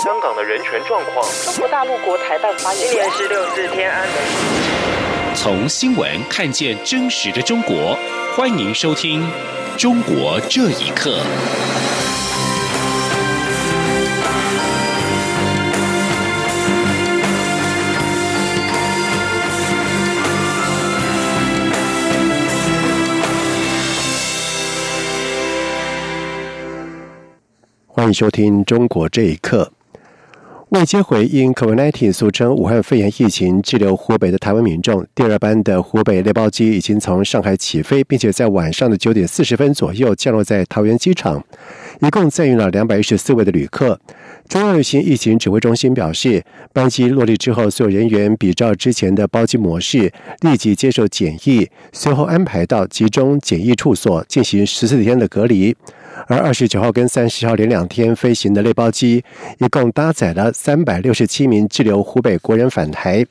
香港的人权状况。中国大陆国台办发言今年是六四天安门。从新闻看见真实的中国，欢迎收听《中国这一刻》。欢迎收听《中国这一刻》。未接回因 COVID-19 俗称武汉肺炎疫情滞留湖北的台湾民众，第二班的湖北列包机已经从上海起飞，并且在晚上的九点四十分左右降落在桃园机场，一共载运了两百一十四位的旅客。中央流行疫情指挥中心表示，班机落地之后，所有人员比照之前的包机模式，立即接受检疫，随后安排到集中检疫处所进行十四天的隔离。而二十九号跟三十号连两天飞行的类包机，一共搭载了三百六十七名滞留湖北国人返台。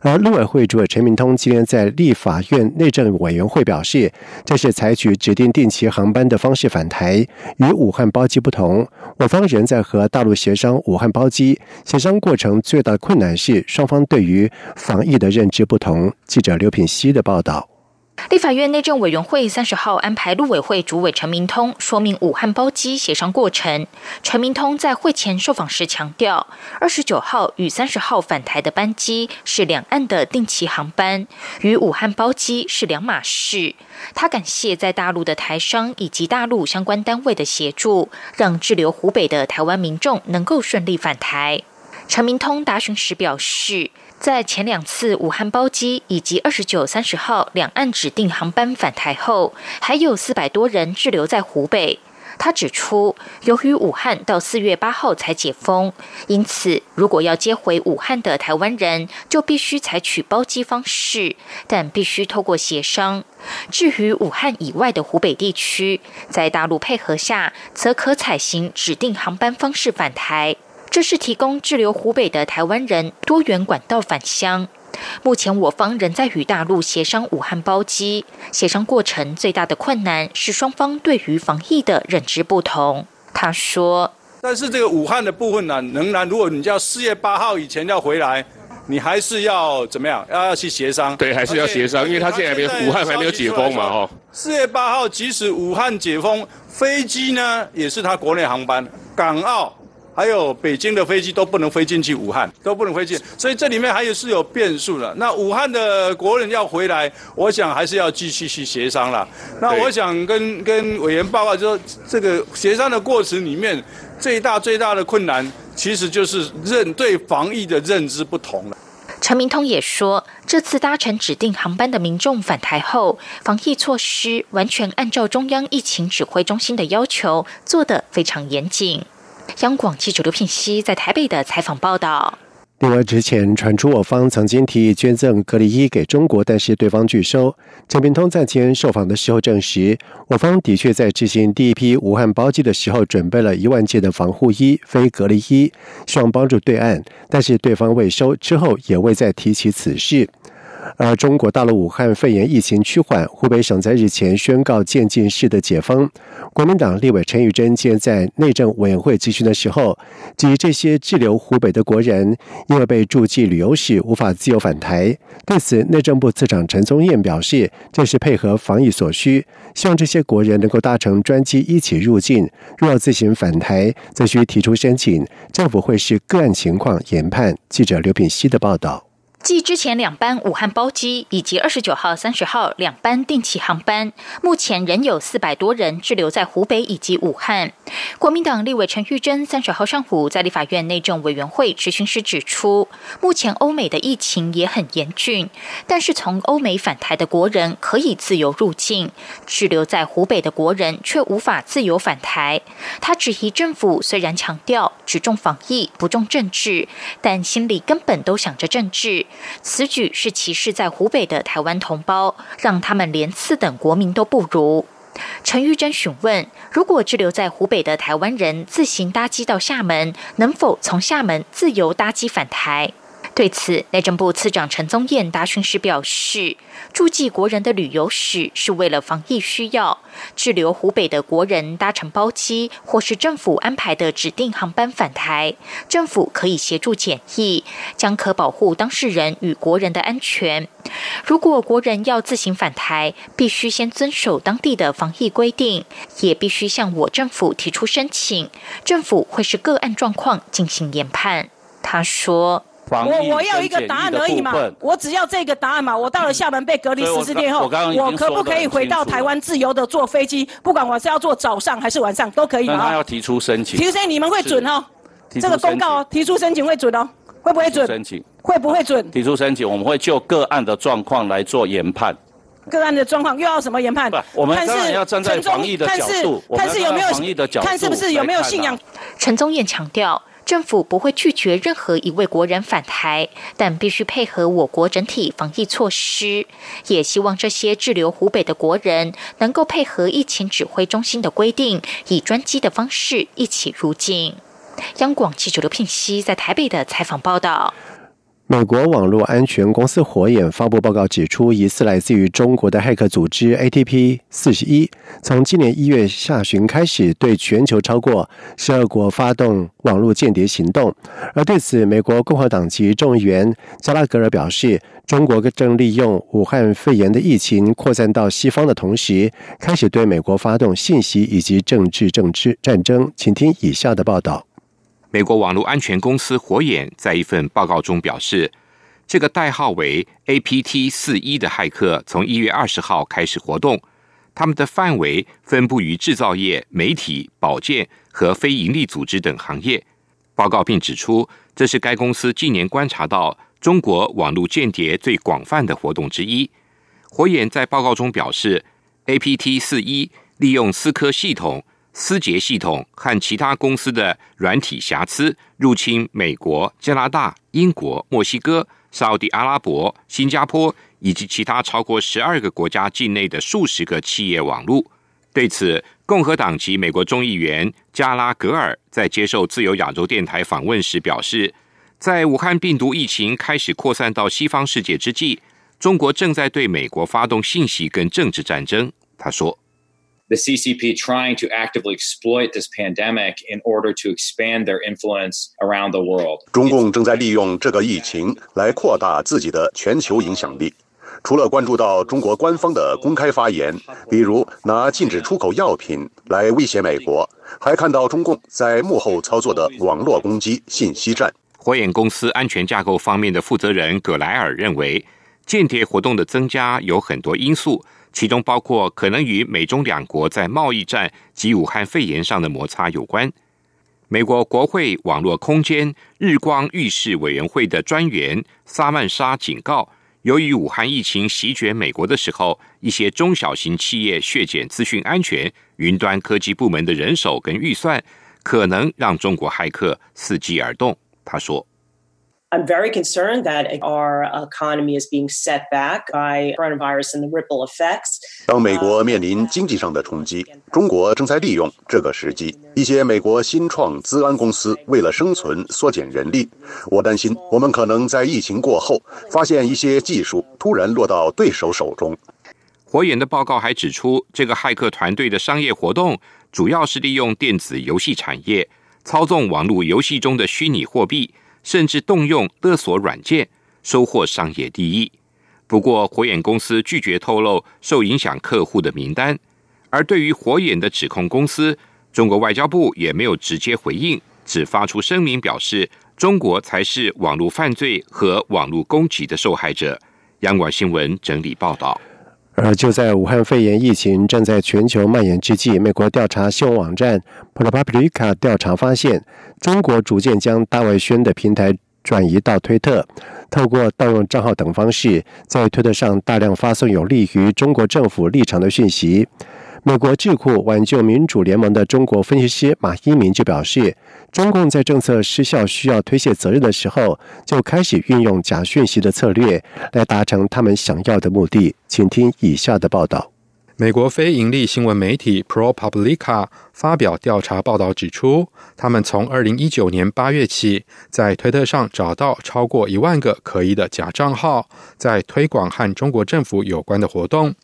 而陆委会主委陈明通今天在立法院内政委员会表示，这是采取指定定期航班的方式返台，与武汉包机不同。我方仍在和大陆协商武汉包机，协商过程最大的困难是双方对于防疫的认知不同。记者刘品希的报道。立法院内政委员会三十号安排陆委会主委陈明通说明武汉包机协商过程。陈明通在会前受访时强调，二十九号与三十号返台的班机是两岸的定期航班，与武汉包机是两码事。他感谢在大陆的台商以及大陆相关单位的协助，让滞留湖北的台湾民众能够顺利返台。陈明通答询时表示。在前两次武汉包机以及二十九、三十号两岸指定航班返台后，还有四百多人滞留在湖北。他指出，由于武汉到四月八号才解封，因此如果要接回武汉的台湾人，就必须采取包机方式，但必须透过协商。至于武汉以外的湖北地区，在大陆配合下，则可采行指定航班方式返台。这是提供滞留湖北的台湾人多元管道返乡。目前我方仍在与大陆协商武汉包机，协商过程最大的困难是双方对于防疫的认知不同。他说：“但是这个武汉的部分呢，仍然如果你要四月八号以前要回来，你还是要怎么样？要要去协商？对，还是要协商，因为他现在没有武汉还没有解封嘛，哦。四月八号，即使武汉解封，飞机呢也是他国内航班，港澳。”还有北京的飞机都不能飞进去武汉，都不能飞进，所以这里面还有是有变数的。那武汉的国人要回来，我想还是要继续去协商了。那我想跟跟委员报告，就说这个协商的过程里面，最大最大的困难，其实就是认对防疫的认知不同了。陈明通也说，这次搭乘指定航班的民众返台后，防疫措施完全按照中央疫情指挥中心的要求做得非常严谨。央广记者刘品熙在台北的采访报道。另外，之前传出我方曾经提议捐赠隔离衣给中国，但是对方拒收。陈明通在前受访的时候证实，我方的确在执行第一批武汉包机的时候，准备了一万件的防护衣、非隔离衣，希望帮助对岸，但是对方未收，之后也未再提起此事。而中国大陆武汉肺炎疫情趋缓，湖北省在日前宣告渐进式的解封。国民党立委陈玉珍今天在内政委员会集询的时候，基于这些滞留湖北的国人因为被注记旅游史无法自由返台，对此内政部次长陈宗彦表示，这是配合防疫所需，希望这些国人能够搭乘专机一起入境。若自行返台，则需提出申请，政府会视个案情况研判。记者刘品希的报道。继之前两班武汉包机以及二十九号、三十号两班定期航班，目前仍有四百多人滞留在湖北以及武汉。国民党立委陈玉珍三十号上午在立法院内政委员会质询时指出，目前欧美的疫情也很严峻，但是从欧美返台的国人可以自由入境，滞留在湖北的国人却无法自由返台。他质疑政府虽然强调只重防疫不重政治，但心里根本都想着政治。此举是歧视在湖北的台湾同胞，让他们连次等国民都不如。陈玉珍询问：如果滞留在湖北的台湾人自行搭机到厦门，能否从厦门自由搭机返台？对此，内政部次长陈宗彦答询时表示，注记国人的旅游史是为了防疫需要，滞留湖北的国人搭乘包机或是政府安排的指定航班返台，政府可以协助检疫，将可保护当事人与国人的安全。如果国人要自行返台，必须先遵守当地的防疫规定，也必须向我政府提出申请，政府会是个案状况进行研判。他说。我我要一个答案而已嘛，我只要这个答案嘛。我到了厦门被隔离十四天后，我可不可以回到台湾自由的坐飞机？不管我是要坐早上还是晚上都可以嘛。他要提出申请，提出申请你们会准哦。这个公告哦，提出申请会准哦，会不会准？申请会不会准？提出申请，我们会就个案的状况来做研判。个案的状况又要什么研判？我们当然要站在防疫的角度，看是有没有防疫的角度，看是不是有没有信仰。陈宗彦强调。政府不会拒绝任何一位国人返台，但必须配合我国整体防疫措施。也希望这些滞留湖北的国人能够配合疫情指挥中心的规定，以专机的方式一起入境。央广记者刘聘熙在台北的采访报道。美国网络安全公司火眼发布报告指出，疑似来自于中国的骇客组织 ATP 四十一，从今年一月下旬开始，对全球超过十二国发动网络间谍行动。而对此，美国共和党籍众议员加拉格尔表示，中国正利用武汉肺炎的疫情扩散到西方的同时，开始对美国发动信息以及政治政治战争。请听以下的报道。美国网络安全公司火眼在一份报告中表示，这个代号为 APT 四一的骇客从一月二十号开始活动，他们的范围分布于制造业、媒体、保健和非营利组织等行业。报告并指出，这是该公司近年观察到中国网络间谍最广泛的活动之一。火眼在报告中表示，APT 四一利用思科系统。思杰系统和其他公司的软体瑕疵入侵美国、加拿大、英国、墨西哥、沙地阿拉伯、新加坡以及其他超过十二个国家境内的数十个企业网络。对此，共和党籍美国众议员加拉格尔在接受自由亚洲电台访问时表示，在武汉病毒疫情开始扩散到西方世界之际，中国正在对美国发动信息跟政治战争。他说。The CCP trying to actively exploit this pandemic in order to expand their influence around the world. 中共正在利用这个疫情来扩大自己的全球影响力。除了关注到中国官方的公开发言，比如拿禁止出口药品来威胁美国，还看到中共在幕后操作的网络攻击、信息战。火眼公司安全架构方面的负责人葛莱尔认为，间谍活动的增加有很多因素。其中包括可能与美中两国在贸易战及武汉肺炎上的摩擦有关。美国国会网络空间日光浴室委员会的专员萨曼莎警告，由于武汉疫情席卷美国的时候，一些中小型企业削减资讯安全、云端科技部门的人手跟预算，可能让中国骇客伺机而动。他说。I'm very concerned that our economy is being set back by coronavirus and the ripple effects. 当美国面临经济上的冲击，中国正在利用这个时机。一些美国新创资安公司为了生存缩减人力。我担心，我们可能在疫情过后发现一些技术突然落到对手手中。火眼的报告还指出，这个骇客团队的商业活动主要是利用电子游戏产业操纵网络游戏中的虚拟货币。甚至动用勒索软件收获商业利益。不过，火眼公司拒绝透露受影响客户的名单。而对于火眼的指控，公司中国外交部也没有直接回应，只发出声明表示，中国才是网络犯罪和网络攻击的受害者。央广新闻整理报道。而就在武汉肺炎疫情正在全球蔓延之际，美国调查新闻网站 ProPublica 调查发现，中国逐渐将大外宣的平台转移到推特，透过盗用账号等方式，在推特上大量发送有利于中国政府立场的讯息。美国智库挽救民主联盟的中国分析师马一鸣就表示，中共在政策失效需要推卸责任的时候，就开始运用假讯息的策略来达成他们想要的目的。请听以下的报道。美国非盈利新闻媒体 ProPublica 发表调查报道指出，他们从2019年8月起，在推特上找到超过一万个可疑的假账号，在推广和中国政府有关的活动。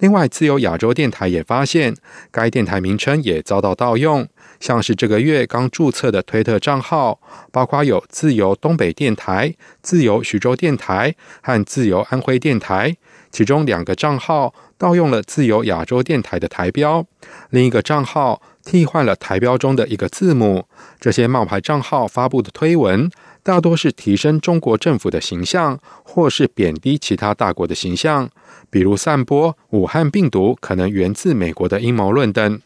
另外，自由亚洲电台也发现，该电台名称也遭到盗用，像是这个月刚注册的推特账号，包括有自由东北电台、自由徐州电台和自由安徽电台，其中两个账号。盗用了自由亚洲电台的台标，另一个账号替换了台标中的一个字母。这些冒牌账号发布的推文，大多是提升中国政府的形象，或是贬低其他大国的形象，比如散播武汉病毒可能源自美国的阴谋论等。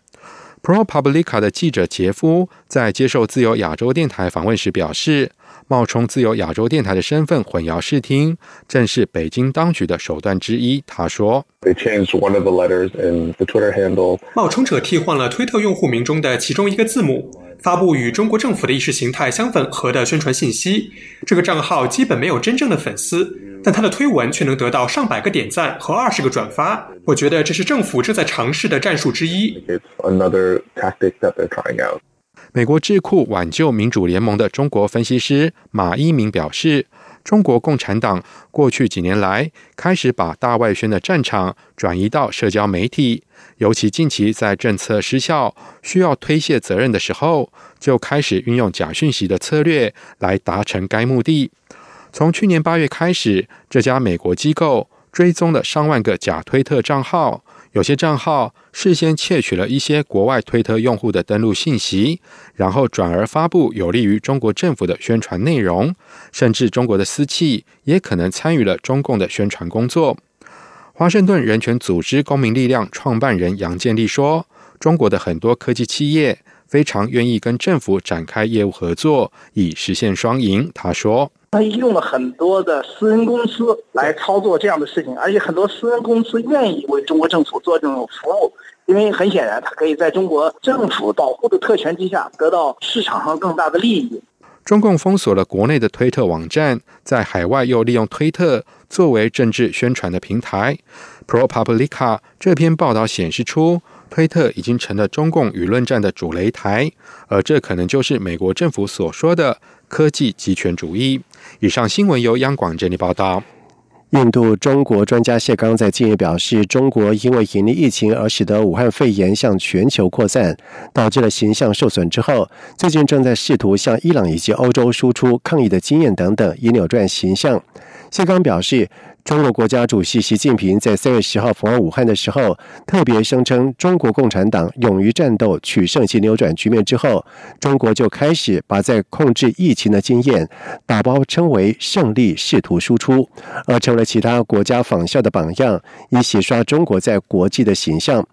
ProPublica 的记者杰夫在接受自由亚洲电台访问时表示。冒充自由亚洲电台的身份混淆视听，正是北京当局的手段之一。他说 they change one of the letters in the twitter handle：“ 冒充者替换了推特用户名中的其中一个字母，发布与中国政府的意识形态相吻合的宣传信息。这个账号基本没有真正的粉丝，但他的推文却能得到上百个点赞和二十个转发。我觉得这是政府正在尝试的战术之一。”美国智库挽救民主联盟的中国分析师马一鸣表示，中国共产党过去几年来开始把大外宣的战场转移到社交媒体，尤其近期在政策失效、需要推卸责任的时候，就开始运用假讯息的策略来达成该目的。从去年八月开始，这家美国机构追踪了上万个假推特账号。有些账号事先窃取了一些国外推特用户的登录信息，然后转而发布有利于中国政府的宣传内容，甚至中国的私企也可能参与了中共的宣传工作。华盛顿人权组织公民力量创办人杨建立说：“中国的很多科技企业非常愿意跟政府展开业务合作，以实现双赢。”他说。他用了很多的私人公司来操作这样的事情，而且很多私人公司愿意为中国政府做这种服务，因为很显然，他可以在中国政府保护的特权之下得到市场上更大的利益。中共封锁了国内的推特网站，在海外又利用推特作为政治宣传的平台。ProPublica 这篇报道显示出，推特已经成了中共舆论战的主擂台，而这可能就是美国政府所说的科技集权主义。以上新闻由央广整理报道。印度中国专家谢刚在近日表示，中国因为隐匿疫情而使得武汉肺炎向全球扩散，导致了形象受损之后，最近正在试图向伊朗以及欧洲输出抗疫的经验等等，以扭转形象。谢刚表示。中国国家主席习近平在三月十号访问武汉的时候，特别声称中国共产党勇于战斗、取胜及扭转局面之后，中国就开始把在控制疫情的经验打包称为胜利，试图输出，而成了其他国家仿效的榜样，以洗刷中国在国际的形象。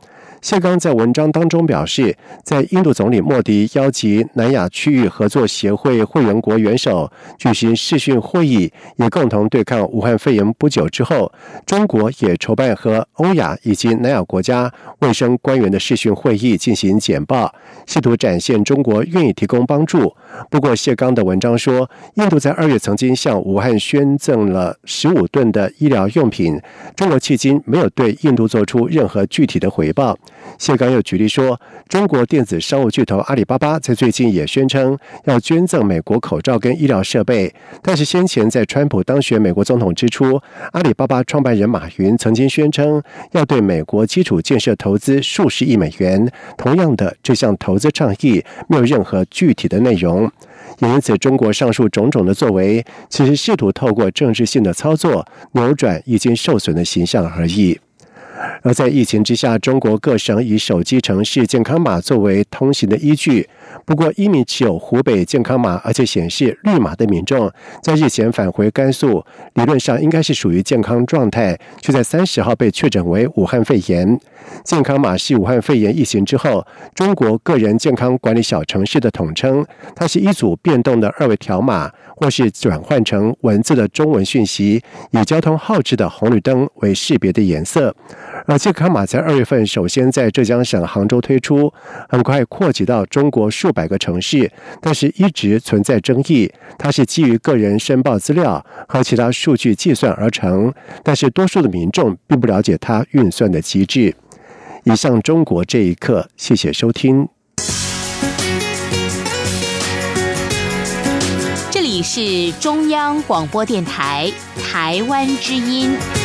谢刚在文章当中表示，在印度总理莫迪邀集南亚区域合作协会会员国元首举行视讯会议，也共同对抗武汉肺炎不久之后，中国也筹办和欧亚以及南亚国家卫生官员的视讯会议进行简报，试图展现中国愿意提供帮助。不过，谢刚的文章说，印度在二月曾经向武汉捐赠了十五吨的医疗用品，中国迄今没有对印度做出任何具体的回报。谢刚又举例说，中国电子商务巨头阿里巴巴在最近也宣称要捐赠美国口罩跟医疗设备，但是先前在川普当选美国总统之初，阿里巴巴创办人马云曾经宣称要对美国基础建设投资数十亿美元。同样的，这项投资倡议没有任何具体的内容，也因此，中国上述种种的作为，其实试图透过政治性的操作扭转已经受损的形象而已。而在疫情之下，中国各省以手机城市健康码作为通行的依据。不过，一名持有湖北健康码而且显示绿码的民众，在日前返回甘肃，理论上应该是属于健康状态，却在三十号被确诊为武汉肺炎。健康码是武汉肺炎疫情之后中国个人健康管理小城市的统称，它是一组变动的二维条码，或是转换成文字的中文讯息，以交通号志的红绿灯为识别的颜色。而健康码在二月份首先在浙江省杭州推出，很快扩及到中国数百个城市但是一直存在争议。它是基于个人申报资料和其他数据计算而成但是多数的民众并不了解它运算的机制。以上中国这一刻谢谢收听。这里是中央广播电台台湾之音。